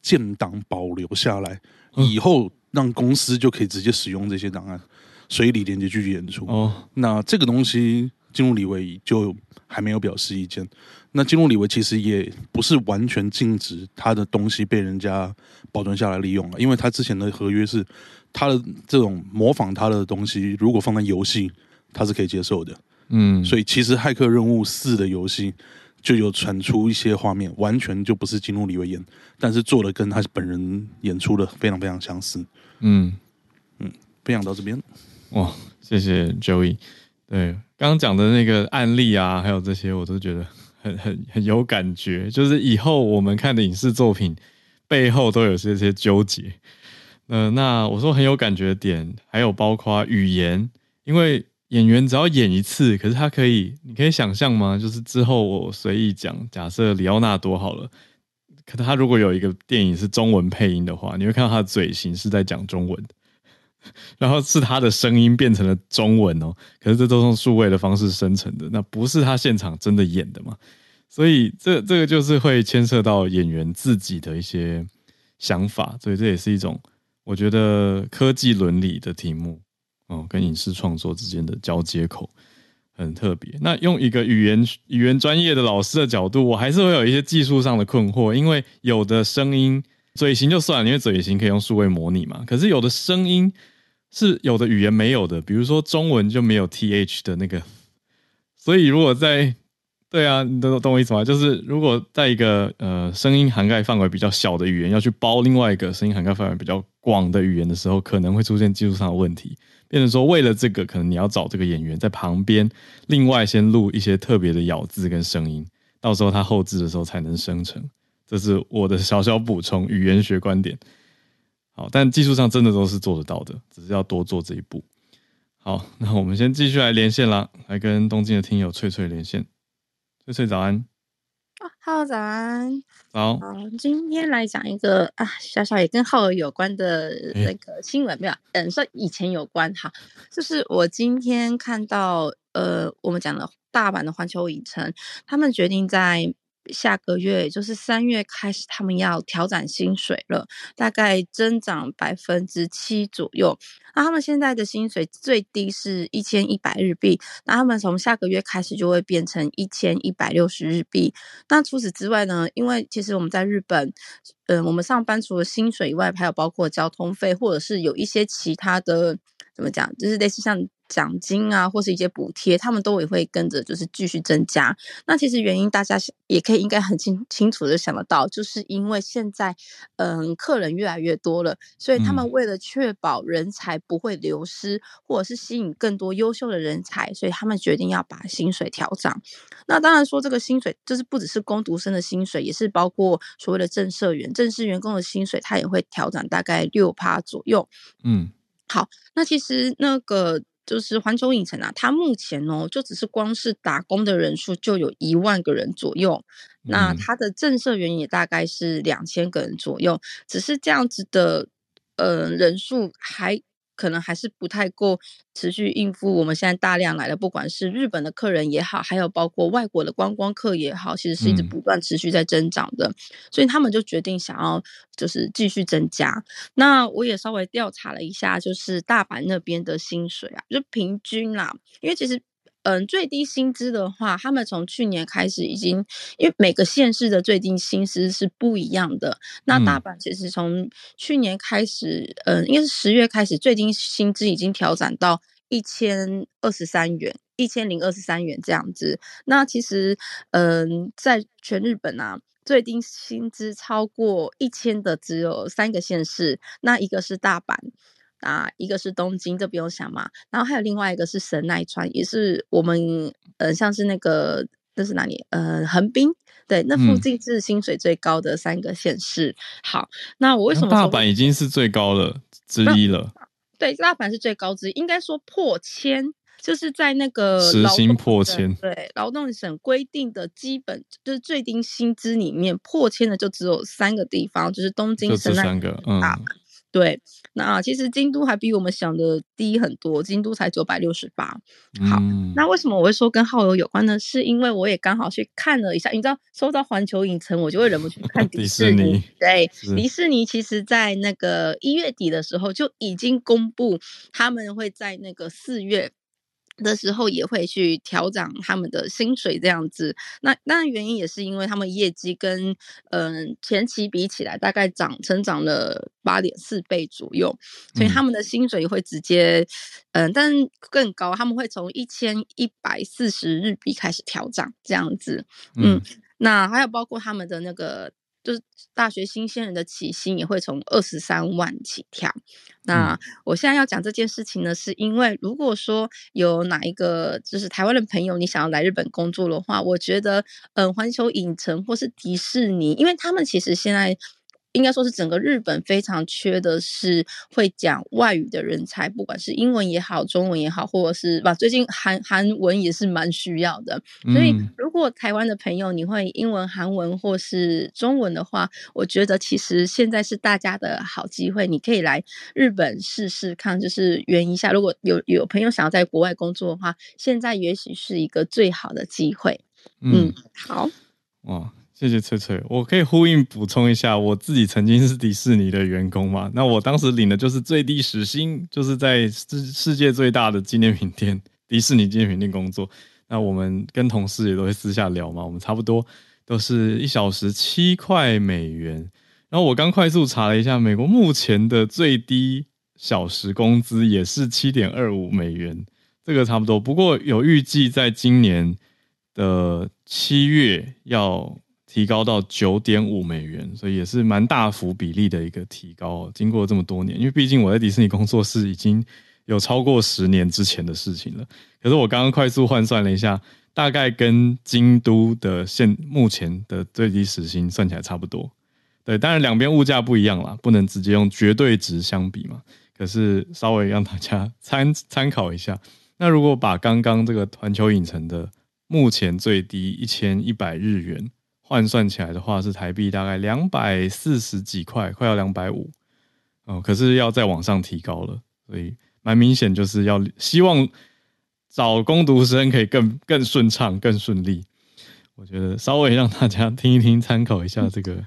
建档保留下来，以后让公司就可以直接使用这些档案，所以李连杰拒绝演出。哦，那这个东西进入李维就还没有表示意见。那金融李维其实也不是完全禁止他的东西被人家保存下来利用了，因为他之前的合约是他的这种模仿他的东西，如果放在游戏，他是可以接受的。嗯，所以其实《骇客任务四》的游戏就有传出一些画面，完全就不是金路李维演，但是做的跟他本人演出的非常非常相似。嗯嗯，分享到这边，哇，谢谢 Joey。对，刚刚讲的那个案例啊，还有这些，我都觉得很很很有感觉。就是以后我们看的影视作品背后都有这些纠结。呃，那我说很有感觉的点，还有包括语言，因为演员只要演一次，可是他可以，你可以想象吗？就是之后我随意讲，假设里奥纳多好了，可他如果有一个电影是中文配音的话，你会看到他的嘴型是在讲中文，然后是他的声音变成了中文哦，可是这都用数位的方式生成的，那不是他现场真的演的嘛？所以这这个就是会牵涉到演员自己的一些想法，所以这也是一种。我觉得科技伦理的题目，哦，跟影视创作之间的交接口很特别。那用一个语言语言专业的老师的角度，我还是会有一些技术上的困惑，因为有的声音嘴型就算了，因为嘴型可以用数位模拟嘛。可是有的声音是有的语言没有的，比如说中文就没有 th 的那个，所以如果在对啊，你懂懂我意思吗？就是如果在一个呃声音涵盖范围比较小的语言要去包另外一个声音涵盖范围比较广的语言的时候，可能会出现技术上的问题，变成说为了这个，可能你要找这个演员在旁边另外先录一些特别的咬字跟声音，到时候他后置的时候才能生成。这是我的小小补充语言学观点。好，但技术上真的都是做得到的，只是要多做这一步。好，那我们先继续来连线啦，来跟东京的听友翠翠连线。翠翠早安，哦，Hello，早安，早。今天来讲一个啊，小小也跟浩尔有关的那个新闻，没有，嗯，说以前有关哈，就是我今天看到，呃，我们讲了大阪的环球影城，他们决定在。下个月，也就是三月开始，他们要调整薪水了，大概增长百分之七左右。那他们现在的薪水最低是一千一百日币，那他们从下个月开始就会变成一千一百六十日币。那除此之外呢？因为其实我们在日本，嗯，我们上班除了薪水以外，还有包括交通费，或者是有一些其他的，怎么讲，就是类似像。奖金啊，或是一些补贴，他们都也会跟着就是继续增加。那其实原因大家也可以应该很清清楚的想得到，就是因为现在嗯客人越来越多了，所以他们为了确保人才不会流失，或者是吸引更多优秀的人才，所以他们决定要把薪水调涨。那当然说这个薪水就是不只是工读生的薪水，也是包括所谓的正社员、正式员工的薪水，它也会调整大概六趴左右。嗯，好，那其实那个。就是环球影城啊，它目前哦，就只是光是打工的人数就有一万个人左右，那它的正社员也大概是两千个人左右，只是这样子的，呃，人数还。可能还是不太够持续应付我们现在大量来的，不管是日本的客人也好，还有包括外国的观光客也好，其实是一直不断持续在增长的，所以他们就决定想要就是继续增加。那我也稍微调查了一下，就是大阪那边的薪水啊，就平均啦，因为其实。嗯，最低薪资的话，他们从去年开始已经，因为每个县市的最低薪资是不一样的。那大阪其实从去年开始，嗯，应该是十月开始，最低薪资已经调整到一千二十三元，一千零二十三元这样子。那其实，嗯，在全日本啊，最低薪资超过一千的只有三个县市，那一个是大阪。啊，一个是东京，这不用想嘛。然后还有另外一个是神奈川，也是我们呃，像是那个那是哪里？呃，横滨，对，那附近是薪水最高的三个县市。好，那我为什么大阪已经是最高的之一了？对，大阪是最高之一，应该说破千，就是在那个时薪破千，对，劳动省规定的基本就是最低薪资里面破千的就只有三个地方，就是东京、神奈川、大阪。对，那其实京都还比我们想的低很多，京都才九百六十八。好，那为什么我会说跟耗油有关呢？是因为我也刚好去看了一下，你知道，说到环球影城，我就会忍不住看迪士尼。对，迪士尼其实在那个一月底的时候就已经公布，他们会在那个四月。的时候也会去调整他们的薪水这样子，那当然原因也是因为他们业绩跟嗯前期比起来，大概涨成长了八点四倍左右，所以他们的薪水会直接嗯，但更高，他们会从一千一百四十日币开始调涨这样子，嗯，那还有包括他们的那个。就是大学新鲜人的起薪也会从二十三万起跳。那我现在要讲这件事情呢，是因为如果说有哪一个就是台湾的朋友，你想要来日本工作的话，我觉得，嗯，环球影城或是迪士尼，因为他们其实现在。应该说是整个日本非常缺的是会讲外语的人才，不管是英文也好，中文也好，或者是吧，最近韩韩文也是蛮需要的。所以，如果台湾的朋友你会英文、韩文或是中文的话，我觉得其实现在是大家的好机会，你可以来日本试试看，就是圆一下。如果有有朋友想要在国外工作的话，现在也许是一个最好的机会。嗯，好，哇。谢谢翠翠，我可以呼应补充一下，我自己曾经是迪士尼的员工嘛，那我当时领的就是最低时薪，就是在世世界最大的纪念品店 迪士尼纪念品店工作。那我们跟同事也都会私下聊嘛，我们差不多都是一小时七块美元。然后我刚快速查了一下，美国目前的最低小时工资也是七点二五美元，这个差不多。不过有预计在今年的七月要。提高到九点五美元，所以也是蛮大幅比例的一个提高。经过这么多年，因为毕竟我在迪士尼工作是已经有超过十年之前的事情了。可是我刚刚快速换算了一下，大概跟京都的现目前的最低时薪算起来差不多。对，当然两边物价不一样啦，不能直接用绝对值相比嘛。可是稍微让大家参 参考一下。那如果把刚刚这个环球影城的目前最低一千一百日元。换算起来的话是台币大概两百四十几块，快要两百五，哦，可是要再往上提高了，所以蛮明显就是要希望找攻读生可以更更顺畅、更顺利。我觉得稍微让大家听一听，参考一下这个。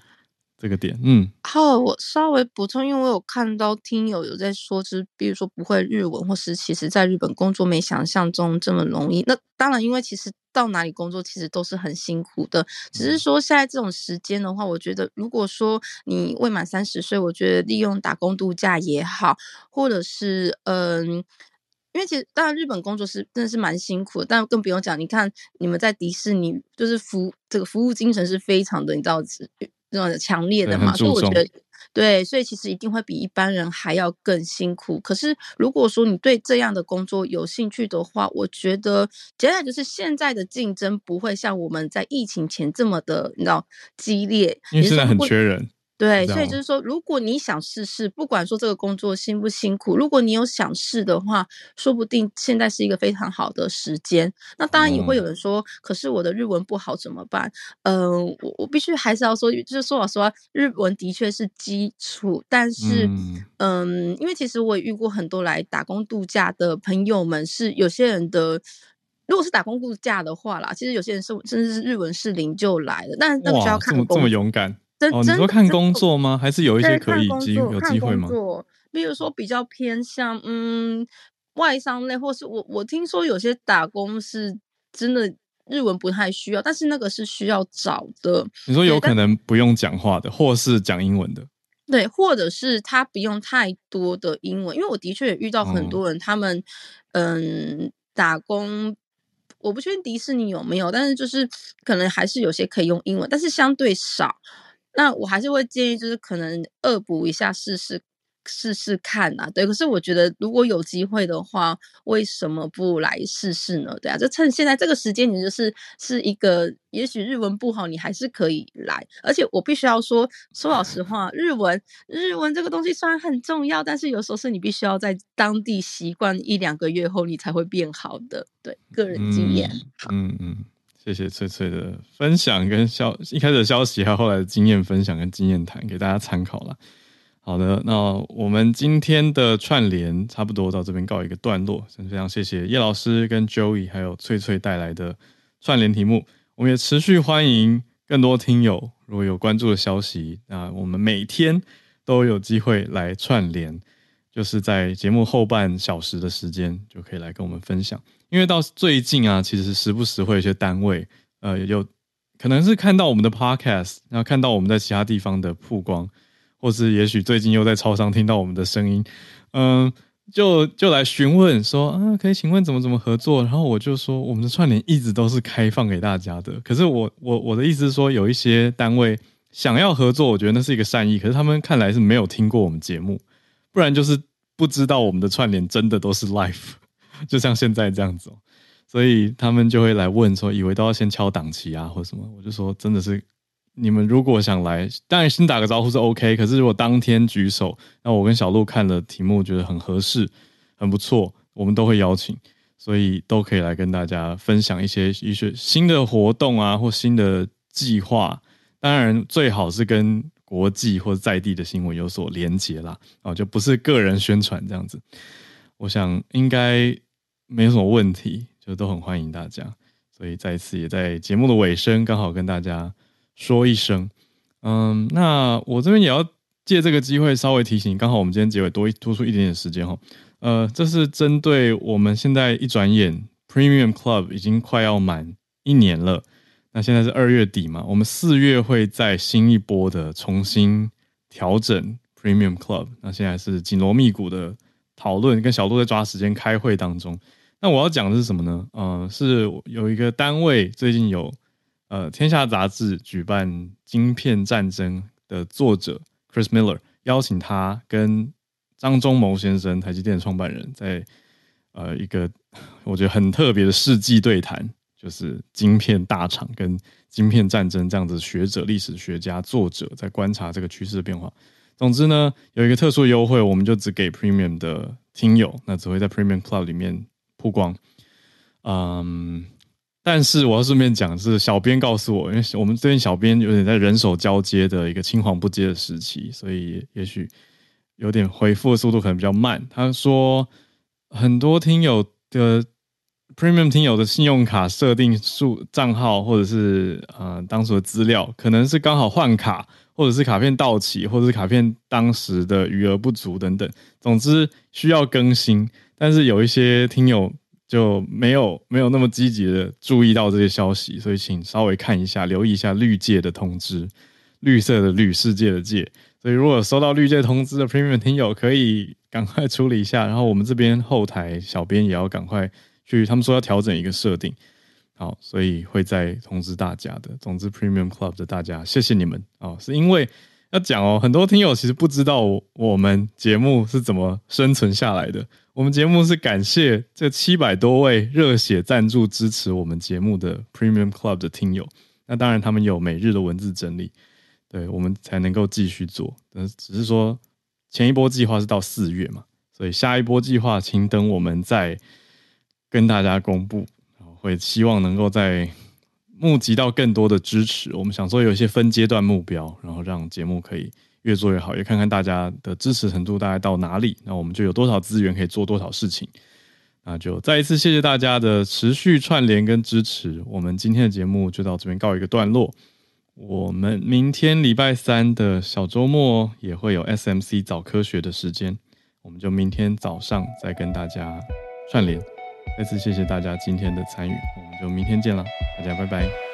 这个点，嗯，好，我稍微补充，因为我有看到听友有在说，就是比如说不会日文，或是其实在日本工作没想象中这么容易。那当然，因为其实到哪里工作其实都是很辛苦的，只是说现在这种时间的话，我觉得如果说你未满三十岁，我觉得利用打工度假也好，或者是嗯，因为其实当然日本工作是真的是蛮辛苦的，但更不用讲，你看你们在迪士尼，就是服这个服务精神是非常的，你知道。这种强烈的嘛，所以我觉得，对，所以其实一定会比一般人还要更辛苦。可是如果说你对这样的工作有兴趣的话，我觉得，接下来就是现在的竞争不会像我们在疫情前这么的，你知道激烈，因为现在很缺人。对，所以就是说，如果你想试试，不管说这个工作辛不辛苦，如果你有想试的话，说不定现在是一个非常好的时间。那当然也会有人说，可是我的日文不好怎么办？嗯，我我必须还是要说，就是说老实话，日文的确是基础，但是嗯，因为其实我也遇过很多来打工度假的朋友们，是有些人的，如果是打工度假的话啦，其实有些人是甚至是日文是零就来的，但那个需要看这么勇敢。哦，你说看工作吗？还是有一些可以机有机会吗？比如说比较偏向嗯外商类，或是我我听说有些打工是真的日文不太需要，但是那个是需要找的。你说有可能不用讲话的，或是讲英文的？对，或者是他不用太多的英文，因为我的确也遇到很多人，他们嗯打工，我不确定迪士尼有没有，但是就是可能还是有些可以用英文，但是相对少。那我还是会建议，就是可能恶补一下，试试试试看啊。对，可是我觉得如果有机会的话，为什么不来试试呢？对啊，就趁现在这个时间，你就是是一个，也许日文不好，你还是可以来。而且我必须要说，说老实话，日文日文这个东西虽然很重要，但是有时候是你必须要在当地习惯一两个月后，你才会变好的。对，个人经验。嗯嗯。谢谢翠翠的分享跟消一开始的消息，还有后来的经验分享跟经验谈，给大家参考了。好的，那我们今天的串联差不多到这边告一个段落。非常谢谢叶老师跟 Joey 还有翠翠带来的串联题目。我们也持续欢迎更多听友，如果有关注的消息，那我们每天都有机会来串联。就是在节目后半小时的时间就可以来跟我们分享。因为到最近啊，其实时不时会有些单位，呃，有可能是看到我们的 podcast，然后看到我们在其他地方的曝光，或是也许最近又在超商听到我们的声音，嗯，就就来询问说啊，可以请问怎么怎么合作？然后我就说，我们的串联一直都是开放给大家的。可是我我我的意思是说，有一些单位想要合作，我觉得那是一个善意，可是他们看来是没有听过我们节目，不然就是不知道我们的串联真的都是 live。就像现在这样子，所以他们就会来问说，以为都要先敲档期啊，或什么？我就说，真的是你们如果想来，当然先打个招呼是 OK。可是如果当天举手，那我跟小鹿看了题目，觉得很合适、很不错，我们都会邀请，所以都可以来跟大家分享一些一些新的活动啊，或新的计划。当然最好是跟国际或在地的新闻有所连结啦，哦，就不是个人宣传这样子。我想应该。没有什么问题，就都很欢迎大家，所以再一次也在节目的尾声，刚好跟大家说一声，嗯，那我这边也要借这个机会稍微提醒，刚好我们今天结尾多一多出一点点时间哈，呃，这是针对我们现在一转眼 Premium Club 已经快要满一年了，那现在是二月底嘛，我们四月会在新一波的重新调整 Premium Club，那现在是紧锣密鼓的讨论，跟小鹿在抓时间开会当中。那我要讲的是什么呢？呃，是有一个单位最近有呃《天下杂志》举办《晶片战争》的作者 Chris Miller 邀请他跟张忠谋先生，台积电创办人，在呃一个我觉得很特别的世纪对谈，就是晶片大厂跟晶片战争这样子学者、历史学家、作者在观察这个趋势的变化。总之呢，有一个特殊优惠，我们就只给 Premium 的听友，那只会在 Premium Club 里面。曝光，嗯，但是我要顺便讲，是小编告诉我，因为我们这边小编有点在人手交接的一个青黄不接的时期，所以也许有点回复的速度可能比较慢。他说，很多听友的 Premium 听友的信用卡设定数账号，或者是呃当时的资料，可能是刚好换卡，或者是卡片到期，或者是卡片当时的余额不足等等，总之需要更新。但是有一些听友就没有没有那么积极的注意到这些消息，所以请稍微看一下，留意一下绿界的通知，绿色的绿世界的界。所以如果收到绿界通知的 Premium 听友，可以赶快处理一下。然后我们这边后台小编也要赶快去，他们说要调整一个设定，好，所以会再通知大家的。总之，Premium Club 的大家，谢谢你们哦，是因为要讲哦，很多听友其实不知道我们节目是怎么生存下来的。我们节目是感谢这七百多位热血赞助支持我们节目的 Premium Club 的听友，那当然他们有每日的文字整理，对我们才能够继续做。呃，只是说前一波计划是到四月嘛，所以下一波计划请等我们再跟大家公布，会希望能够在募集到更多的支持。我们想说有一些分阶段目标，然后让节目可以。越做越好，也看看大家的支持程度大概到哪里，那我们就有多少资源可以做多少事情。那就再一次谢谢大家的持续串联跟支持。我们今天的节目就到这边告一个段落。我们明天礼拜三的小周末也会有 SMC 早科学的时间，我们就明天早上再跟大家串联。再次谢谢大家今天的参与，我们就明天见了，大家拜拜。